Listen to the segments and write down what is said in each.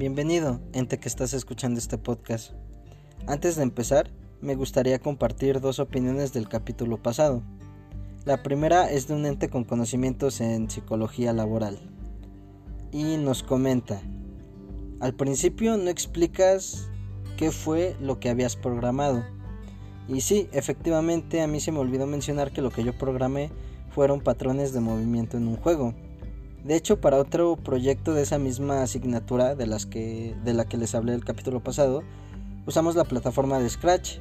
Bienvenido, ente que estás escuchando este podcast. Antes de empezar, me gustaría compartir dos opiniones del capítulo pasado. La primera es de un ente con conocimientos en psicología laboral. Y nos comenta, al principio no explicas qué fue lo que habías programado. Y sí, efectivamente a mí se me olvidó mencionar que lo que yo programé fueron patrones de movimiento en un juego. De hecho, para otro proyecto de esa misma asignatura de, las que, de la que les hablé el capítulo pasado, usamos la plataforma de Scratch.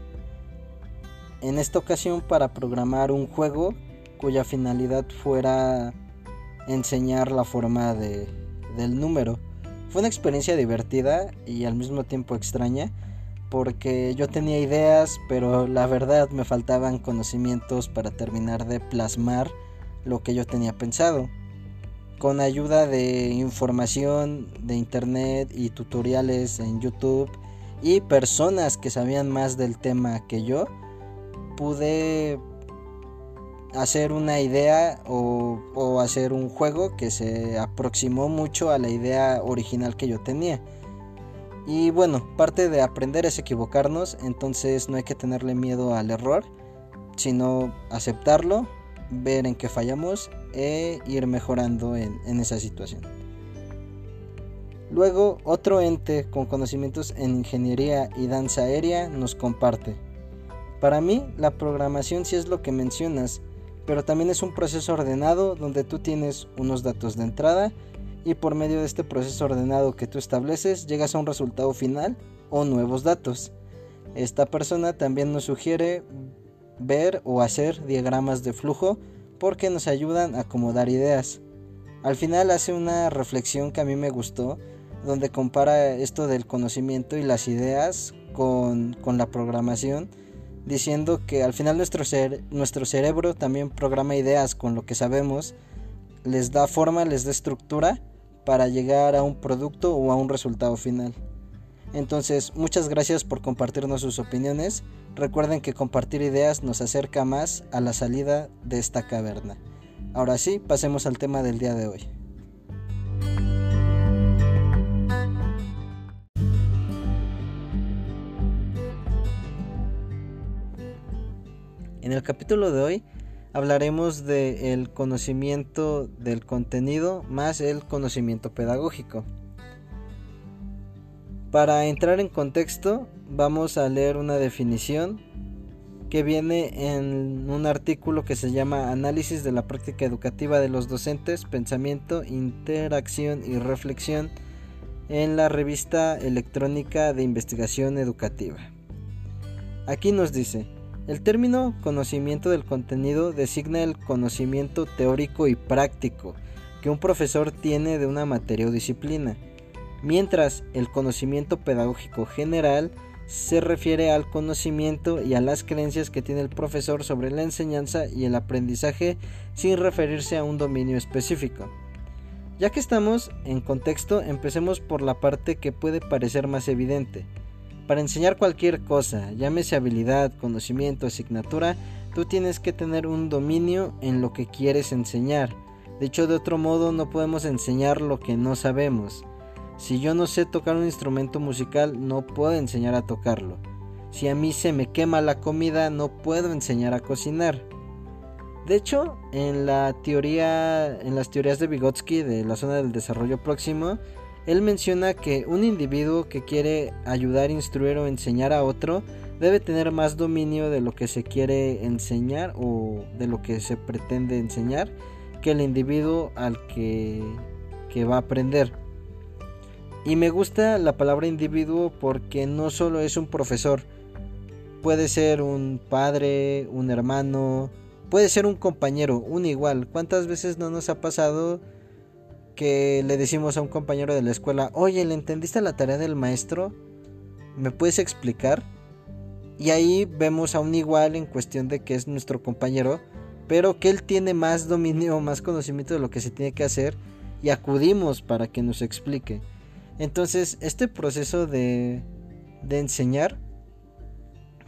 En esta ocasión para programar un juego cuya finalidad fuera enseñar la forma de, del número. Fue una experiencia divertida y al mismo tiempo extraña porque yo tenía ideas, pero la verdad me faltaban conocimientos para terminar de plasmar lo que yo tenía pensado. Con ayuda de información de internet y tutoriales en YouTube y personas que sabían más del tema que yo, pude hacer una idea o, hacer un juego que se aproximó mucho a la idea original que yo tenía. Y bueno, parte de aprender es equivocarnos, entonces no hay que tenerle miedo al error, sino aceptarlo, ver en qué fallamos e ir mejorando en, esa situación. Luego, otro ente con conocimientos en ingeniería y danza aérea nos comparte. Para mí, la programación sí es lo que mencionas, pero también es un proceso ordenado donde tú tienes unos datos de entrada y por medio de este proceso ordenado que tú estableces llegas a un resultado final o nuevos datos. Esta persona también nos sugiere ver o hacer diagramas de flujo porque nos ayudan a acomodar ideas. Al final hace una reflexión que a mí me gustó, donde compara esto del conocimiento y las ideas con, con la programación, diciendo que al final nuestro, nuestro cerebro también programa ideas con lo que sabemos, les da forma, les da estructura para llegar a un producto o a un resultado final. Entonces, muchas gracias por compartirnos sus opiniones. Recuerden que compartir ideas nos acerca más a la salida de esta caverna. Ahora sí, pasemos al tema del día de hoy. En el capítulo de hoy hablaremos del conocimiento del contenido más el conocimiento pedagógico. Para entrar en contexto, vamos a leer una definición que viene en un artículo que se llama Análisis de la práctica educativa de los docentes, pensamiento, interacción y reflexión en la revista electrónica de investigación educativa. Aquí nos dice, el término conocimiento del contenido designa el conocimiento teórico y práctico que un profesor tiene de una materia o disciplina, mientras el conocimiento pedagógico general se refiere al conocimiento y a las creencias que tiene el profesor sobre la enseñanza y el aprendizaje sin referirse a un dominio específico. Ya que estamos en contexto, empecemos por la parte que puede parecer más evidente, para enseñar cualquier cosa, llámese habilidad, conocimiento, asignatura, tú tienes que tener un dominio en lo que quieres enseñar. De hecho, de otro modo no podemos enseñar lo que no sabemos. Si yo no sé tocar un instrumento musical, no puedo enseñar a tocarlo. Si a mí se me quema la comida, no puedo enseñar a cocinar. De hecho, en la teoría, en las teorías de Vygotsky de la zona del desarrollo próximo, él menciona que un individuo que quiere ayudar, instruir o enseñar a otro debe tener más dominio de lo que se quiere enseñar o de lo que se pretende enseñar que el individuo al que, que va a aprender. Y me gusta la palabra individuo porque no solo es un profesor, puede ser un padre, un hermano, puede ser un compañero, un igual. ¿Cuántas veces no nos ha pasado? que le decimos a un compañero de la escuela, oye, ¿le entendiste la tarea del maestro? ¿Me puedes explicar? Y ahí vemos a un igual en cuestión de que es nuestro compañero, pero que él tiene más dominio, más conocimiento de lo que se tiene que hacer y acudimos para que nos explique. Entonces, este proceso de, de enseñar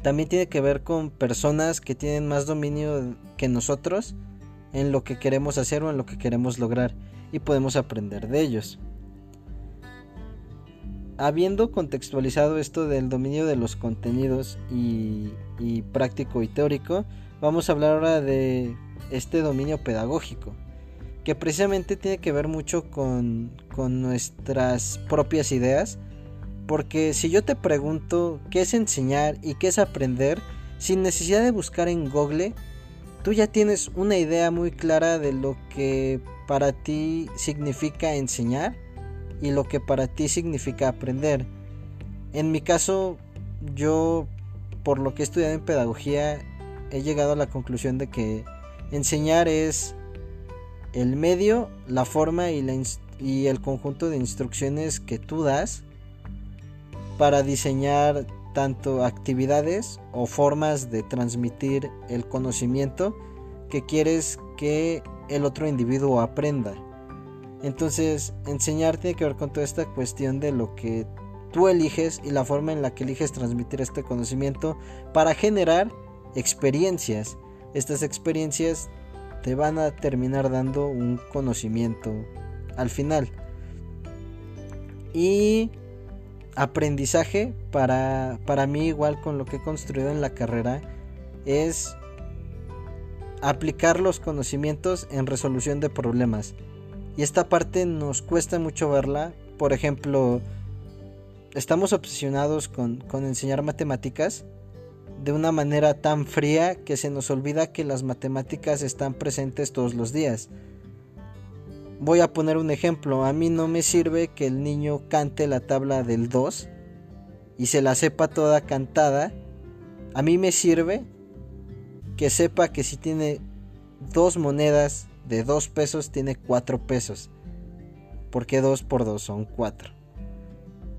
también tiene que ver con personas que tienen más dominio que nosotros en lo que queremos hacer o en lo que queremos lograr y podemos aprender de ellos. habiendo contextualizado esto del dominio de los contenidos y, práctico y teórico, vamos a hablar ahora de este dominio pedagógico, que precisamente tiene que ver mucho con, con nuestras propias ideas, porque si yo te pregunto qué es enseñar y qué es aprender, sin necesidad de buscar en Google, tú ya tienes una idea muy clara de lo que para ti significa enseñar y lo que para ti significa aprender. En mi caso, yo, por lo que he estudiado en pedagogía, he llegado a la conclusión de que enseñar es el medio, la forma y, el conjunto de instrucciones que tú das para diseñar tanto actividades o formas de transmitir el conocimiento que quieres que el otro individuo aprenda. Entonces, enseñar tiene que ver con toda esta cuestión de lo que tú eliges y la forma en la que eliges transmitir este conocimiento para generar experiencias. Estas experiencias te van a terminar dando un conocimiento al final. Y aprendizaje para, para mí igual con lo que he construido en la carrera es aplicar los conocimientos en resolución de problemas. Y esta parte nos cuesta mucho verla. Por ejemplo, estamos obsesionados con, enseñar matemáticas de una manera tan fría que se nos olvida que las matemáticas están presentes todos los días. Voy a poner un ejemplo. A mí no me sirve que el niño cante la tabla del 2 y se la sepa toda cantada. A mí me sirve que sepa que si tiene dos monedas de 2 pesos tiene 4 pesos. Porque 2 por 2 son 4.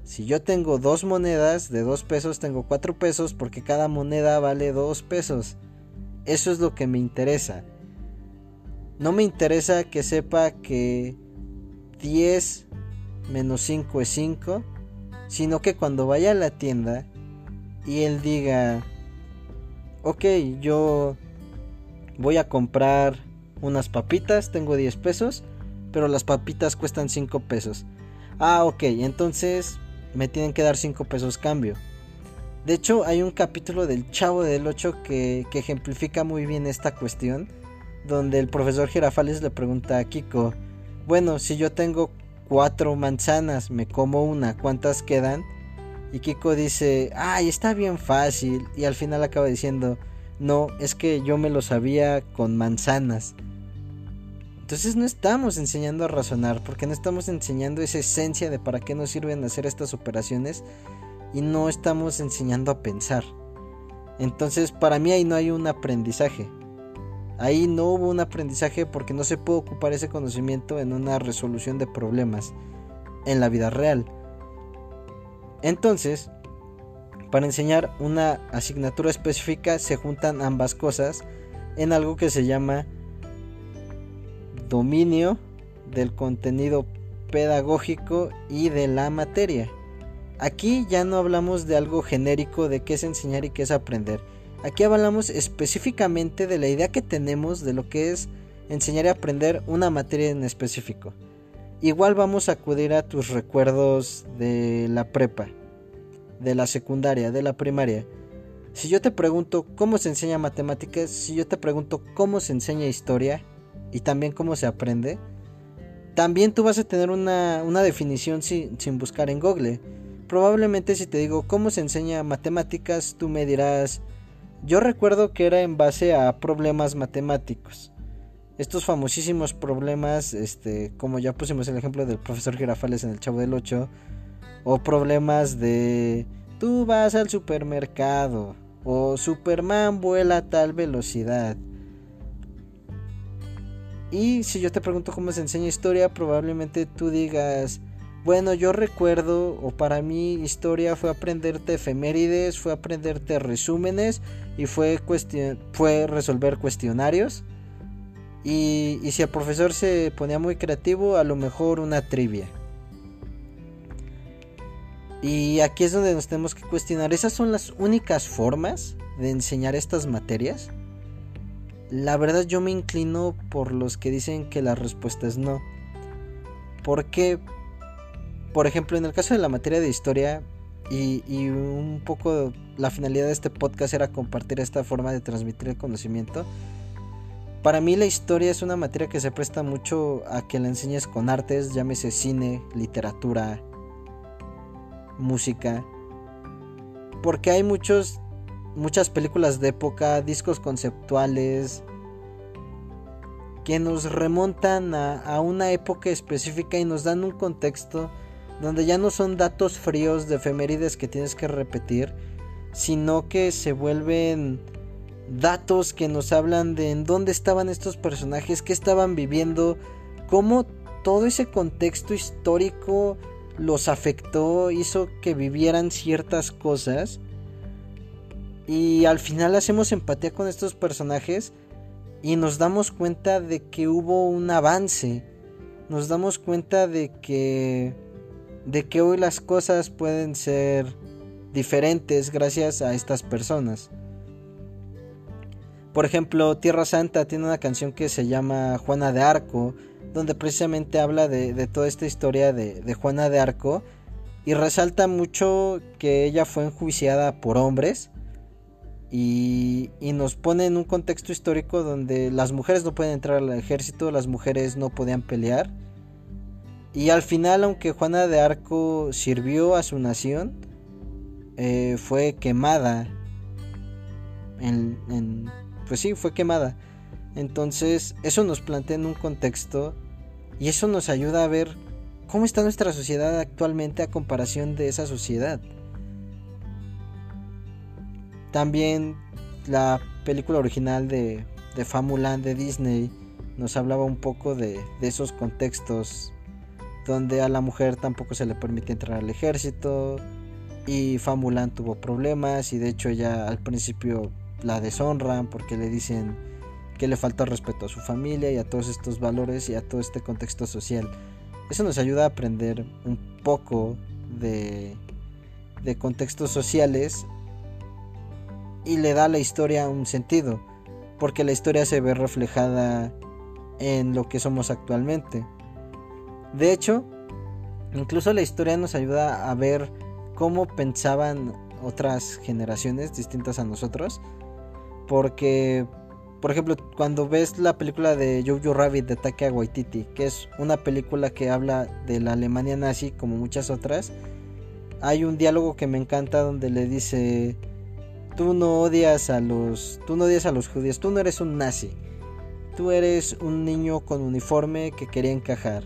Si yo tengo dos monedas de 2 pesos, tengo 4 pesos porque cada moneda vale 2 pesos. Eso es lo que me interesa. No me interesa que sepa que 10 menos 5 es 5, sino que cuando vaya a la tienda y él diga, ok, yo voy a comprar unas papitas, tengo 10 pesos, pero las papitas cuestan 5 pesos. Ah, ok, entonces me tienen que dar 5 pesos cambio. De hecho, hay un capítulo del Chavo del 8 que, que ejemplifica muy bien esta cuestión, donde el profesor Girafales le pregunta a Kiko, bueno, si yo tengo 4 manzanas, me como una, ¿cuántas quedan? Y Kiko dice, ay, está bien fácil, y al final acaba diciendo, no, es que yo me lo sabía con manzanas. Entonces no estamos enseñando a razonar, porque no estamos enseñando esa esencia de para qué nos sirven hacer estas operaciones y no estamos enseñando a pensar. Entonces para mí ahí no hay un aprendizaje. Ahí no hubo un aprendizaje porque no se puede ocupar ese conocimiento en una resolución de problemas en la vida real. Entonces, para enseñar una asignatura específica se juntan ambas cosas en algo que se llama dominio del contenido pedagógico y de la materia. Aquí ya no hablamos de algo genérico de qué es enseñar y qué es aprender. Aquí hablamos específicamente de la idea que tenemos de lo que es enseñar y aprender una materia en específico. Igual vamos a acudir a tus recuerdos de la prepa, de la secundaria, de la primaria. Si yo te pregunto cómo se enseña matemáticas, si yo te pregunto cómo se enseña historia, y también cómo se aprende, también tú vas a tener una, definición sin, sin, buscar en Google. Probablemente si te digo cómo se enseña matemáticas, tú me dirás, yo recuerdo que era en base a problemas matemáticos. Estos famosísimos problemas, este, como ya pusimos el ejemplo del profesor Girafales en el Chavo del 8, o problemas de tú vas al supermercado, o Superman vuela a tal velocidad y si yo te pregunto cómo se enseña historia, probablemente tú digas, bueno, yo recuerdo, o para mí historia fue aprenderte efemérides, fue aprenderte resúmenes y fue, resolver cuestionarios. Y si el profesor se ponía muy creativo, a lo mejor una trivia. Y aquí es donde nos tenemos que cuestionar, ¿esas son las únicas formas de enseñar estas materias? La verdad yo me inclino por los que dicen que la respuesta es no. ¿Por qué? por ejemplo, en el caso de la materia de historia, y, y, un poco la finalidad de este podcast era compartir esta forma de transmitir el conocimiento. Para mí la historia es una materia que se presta mucho a que la enseñes con artes, llámese cine, literatura, música. Porque hay muchos muchas películas de época, discos conceptuales que nos remontan a, a una época específica y nos dan un contexto donde ya no son datos fríos de efemérides que tienes que repetir, sino que se vuelven datos que nos hablan de en dónde estaban estos personajes, qué estaban viviendo, cómo todo ese contexto histórico los afectó, hizo que vivieran ciertas cosas. Y al final hacemos empatía con estos personajes y nos damos cuenta de que hubo un avance. Nos damos cuenta de que de que hoy las cosas pueden ser diferentes gracias a estas personas. Por ejemplo, Tierra Santa tiene una canción que se llama Juana de Arco, donde precisamente habla de, toda esta historia de, Juana de Arco y resalta mucho que ella fue enjuiciada por hombres y, nos pone en un contexto histórico donde las mujeres no pueden entrar al ejército, las mujeres no podían pelear y al final, aunque Juana de Arco sirvió a su nación, eh, fue quemada. En, pues sí, fue quemada. Entonces, eso nos plantea en un contexto y eso nos ayuda a ver cómo está nuestra sociedad actualmente a comparación de esa sociedad. También la película original de, de Famulan de Disney nos hablaba un poco de, de esos contextos donde a la mujer tampoco se le permite entrar al ejército y Famulan tuvo problemas y de hecho ella al principio la deshonran porque le dicen que le falta respeto a su familia y a todos estos valores y a todo este contexto social. Eso nos ayuda a aprender un poco de, de contextos sociales y le da a la historia un sentido, porque la historia se ve reflejada en lo que somos actualmente. De hecho, incluso la historia nos ayuda a ver cómo pensaban otras generaciones distintas a nosotros. Porque, por ejemplo, cuando ves la película de Jojo Rabbit de Taika Waititi, que es una película que habla de la Alemania nazi como muchas otras, hay un diálogo que me encanta donde le dice, tú no odias a los, tú no odias a los judíos, tú no eres un nazi, tú eres un niño con uniforme que quería encajar.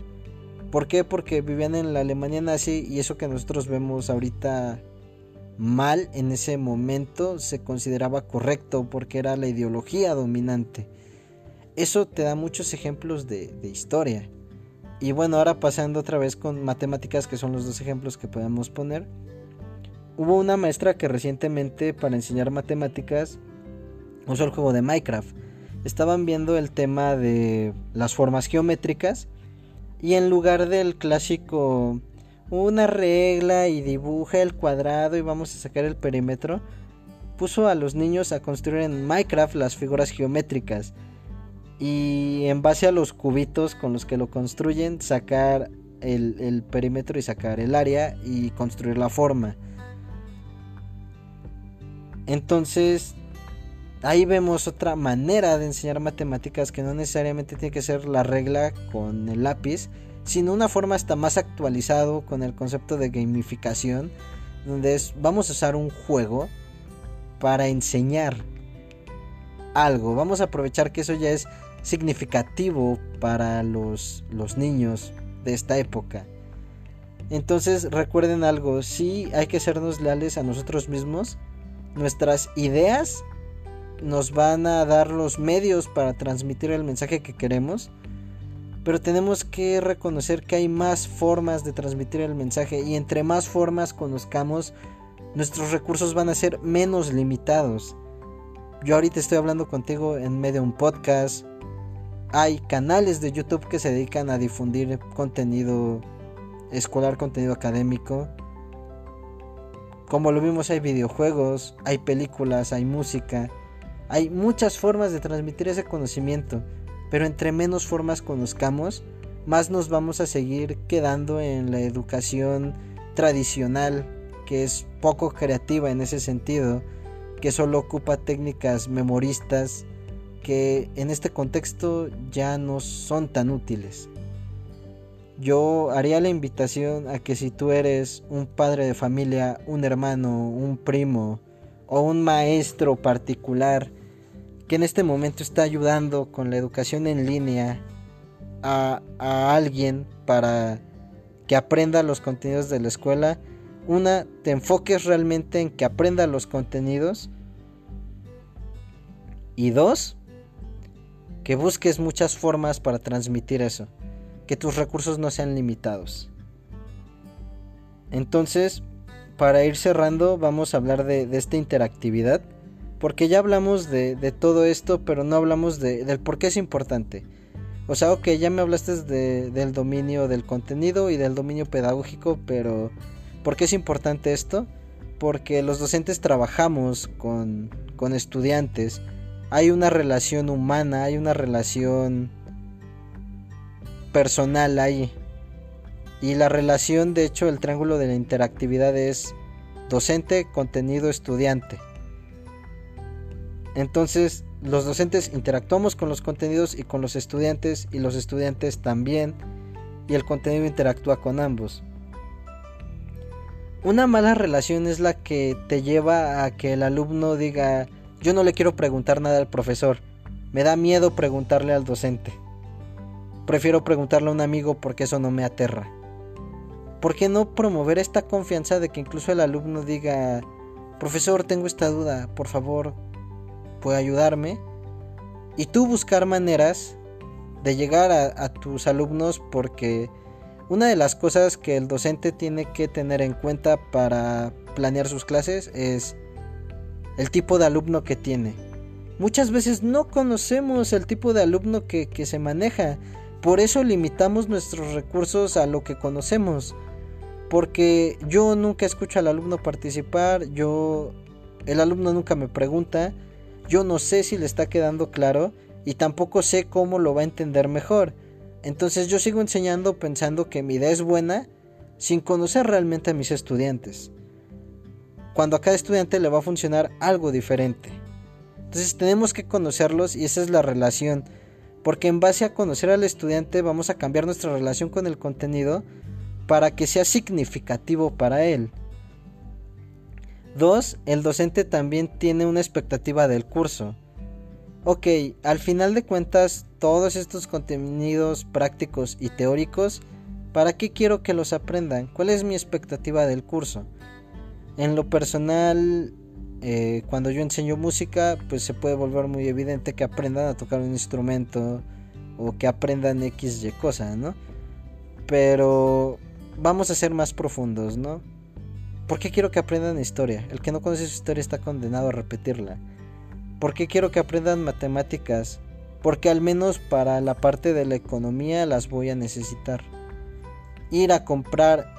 ¿Por qué? Porque vivían en la Alemania nazi y eso que nosotros vemos ahorita mal en ese momento se consideraba correcto porque era la ideología dominante. Eso te da muchos ejemplos de, historia. Y bueno, ahora pasando otra vez con matemáticas, que son los dos ejemplos que podemos poner. Hubo una maestra que recientemente para enseñar matemáticas usó el juego de Minecraft. Estaban viendo el tema de las formas geométricas y en lugar del clásico una regla y dibuja el cuadrado y vamos a sacar el perímetro, puso a los niños a construir en Minecraft las figuras geométricas y en base a los cubitos con los que lo construyen sacar el, el perímetro y sacar el área y construir la forma. Entonces ahí vemos otra manera de enseñar matemáticas que no necesariamente tiene que ser la regla con el lápiz, sino una forma hasta más actualizado con el concepto de gamificación, donde es vamos a usar un juego para enseñar algo. Vamos a aprovechar que eso ya es significativo para los, los niños de esta época. Entonces recuerden algo, sí hay que sernos leales a nosotros mismos. Nuestras ideas nos van a dar los medios para transmitir el mensaje que queremos. Pero tenemos que reconocer que hay más formas de transmitir el mensaje y entre más formas conozcamos, nuestros recursos van a ser menos limitados. Yo ahorita estoy hablando contigo en medio de un podcast. Hay canales de YouTube que se dedican a difundir contenido escolar, contenido académico. Como lo vimos, hay videojuegos, hay películas, hay música. Hay muchas formas de transmitir ese conocimiento, pero entre menos formas conozcamos, más nos vamos a seguir quedando en la educación tradicional, que es poco creativa en ese sentido, que solo ocupa técnicas memoristas, que en este contexto ya no son tan útiles. Yo haría la invitación a que si tú eres un padre de familia, un hermano, un primo o un maestro particular que en este momento está ayudando con la educación en línea a, alguien para que aprenda los contenidos de la escuela, una, te enfoques realmente en que aprenda los contenidos. Y dos, que busques muchas formas para transmitir eso. Que tus recursos no sean limitados. Entonces, para ir cerrando, vamos a hablar de, esta interactividad. Porque ya hablamos de, todo esto, pero no hablamos del por qué es importante. O sea, ok, ya me hablaste del dominio del contenido y del dominio pedagógico, pero ¿por qué es importante esto? Porque los docentes trabajamos con, con estudiantes, hay una relación humana, hay una relación personal ahí. Y la relación, de hecho, el triángulo de la interactividad es docente, contenido, estudiante. Entonces, los docentes interactuamos con los contenidos y con los estudiantes y los estudiantes también y el contenido interactúa con ambos. Una mala relación es la que te lleva a que el alumno diga yo no le quiero preguntar nada al profesor, me da miedo preguntarle al docente. Prefiero preguntarle a un amigo porque eso no me aterra. ¿Por qué no promover esta confianza de que incluso el alumno diga, profesor, tengo esta duda, por favor, puede ayudarme. Y tú buscar maneras de llegar a, tus alumnos porque una de las cosas que el docente tiene que tener en cuenta para planear sus clases es el tipo de alumno que tiene. Muchas veces no conocemos el tipo de alumno que, que se maneja. Por eso limitamos nuestros recursos a lo que conocemos. Porque yo nunca escucho al alumno participar, yo el alumno nunca me pregunta, yo no sé si le está quedando claro y tampoco sé cómo lo va a entender mejor. Entonces yo sigo enseñando pensando que mi idea es buena sin conocer realmente a mis estudiantes. Cuando a cada estudiante le va a funcionar algo diferente. Entonces tenemos que conocerlos y esa es la relación. Porque en base a conocer al estudiante vamos a cambiar nuestra relación con el contenido para que sea significativo para él. Dos, el docente también tiene una expectativa del curso. Ok, al final de cuentas, todos estos contenidos prácticos y teóricos, ¿para qué quiero que los aprendan? ¿Cuál es mi expectativa del curso? En lo personal, eh, cuando yo enseño música, pues se puede volver muy evidente que aprendan a tocar un instrumento o que aprendan X y cosa, ¿no? Pero vamos a ser más profundos, ¿no? ¿Por qué quiero que aprendan historia? El que no conoce su historia está condenado a repetirla. ¿Por qué quiero que aprendan matemáticas? Porque al menos para la parte de la economía las voy a necesitar. Ir a comprar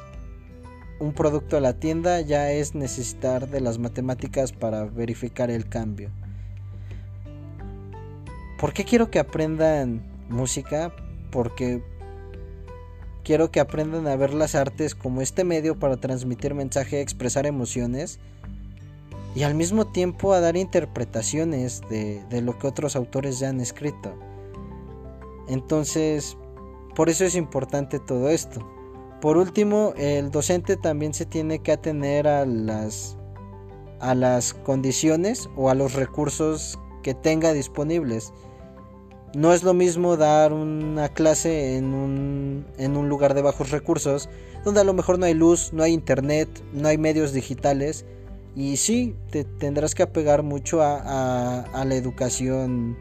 un producto a la tienda ya es necesitar de las matemáticas para verificar el cambio. ¿Por qué quiero que aprendan música? Porque Quiero que aprendan a ver las artes como este medio para transmitir mensaje, expresar emociones y al mismo tiempo a dar interpretaciones de, lo que otros autores ya han escrito. Entonces, por eso es importante todo esto. Por último, el docente también se tiene que atener a las, a las condiciones o a los recursos que tenga disponibles. No es lo mismo dar una clase en un, en un lugar de bajos recursos, donde a lo mejor no hay luz, no hay internet, no hay medios digitales. Y sí, te tendrás que apegar mucho a, a, la educación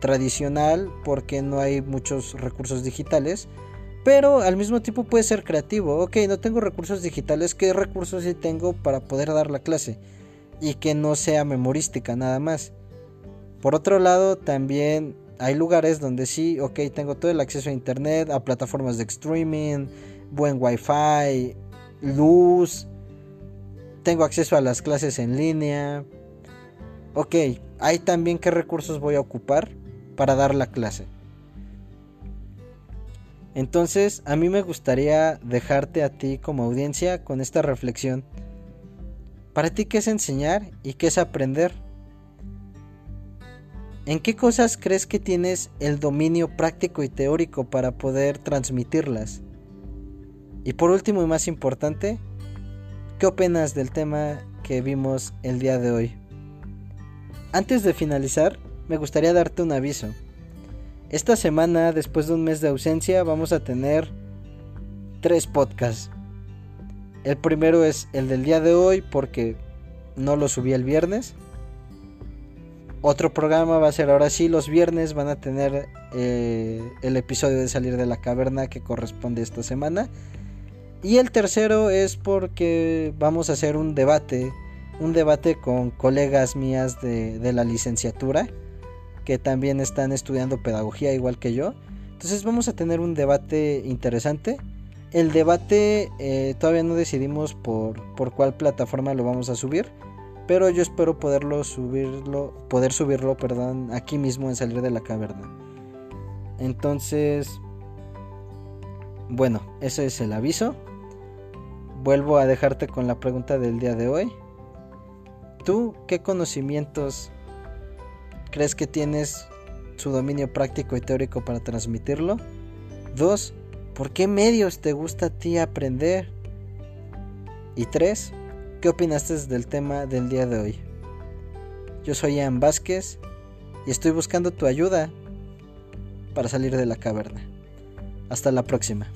tradicional porque no hay muchos recursos digitales. Pero al mismo tiempo puede ser creativo. Ok, no tengo recursos digitales. ¿Qué recursos sí tengo para poder dar la clase? Y que no sea memorística nada más. Por otro lado, también hay lugares donde sí, ok, tengo todo el acceso a internet, a plataformas de streaming, buen wifi, luz, tengo acceso a las clases en línea. Ok, hay también qué recursos voy a ocupar para dar la clase. Entonces, a mí me gustaría dejarte a ti como audiencia con esta reflexión. ¿Para ti qué es enseñar y qué es aprender? ¿En qué cosas crees que tienes el dominio práctico y teórico para poder transmitirlas? Y por último y más importante, ¿qué opinas del tema que vimos el día de hoy? Antes de finalizar, me gustaría darte un aviso. Esta semana, después de un mes de ausencia, vamos a tener tres podcasts. El primero es el del día de hoy porque no lo subí el viernes. Otro programa va a ser ahora sí los viernes. Van a tener eh, el episodio de salir de la caverna que corresponde esta semana. Y el tercero es porque vamos a hacer un debate. Un debate con colegas mías de, de la licenciatura que también están estudiando pedagogía igual que yo. Entonces vamos a tener un debate interesante. El debate eh, todavía no decidimos por, por cuál plataforma lo vamos a subir. Pero yo espero poderlo subirlo, poder subirlo, perdón, aquí mismo en salir de la caverna. Entonces, bueno, ese es el aviso. Vuelvo a dejarte con la pregunta del día de hoy. ¿Tú qué conocimientos ¿Crees que tienes su dominio práctico y teórico para transmitirlo? Dos, ¿por qué medios te gusta a ti aprender? Y tres, ¿qué opinaste del tema del día de hoy? Yo soy Ian Vázquez y estoy buscando tu ayuda para salir de la caverna. Hasta la próxima.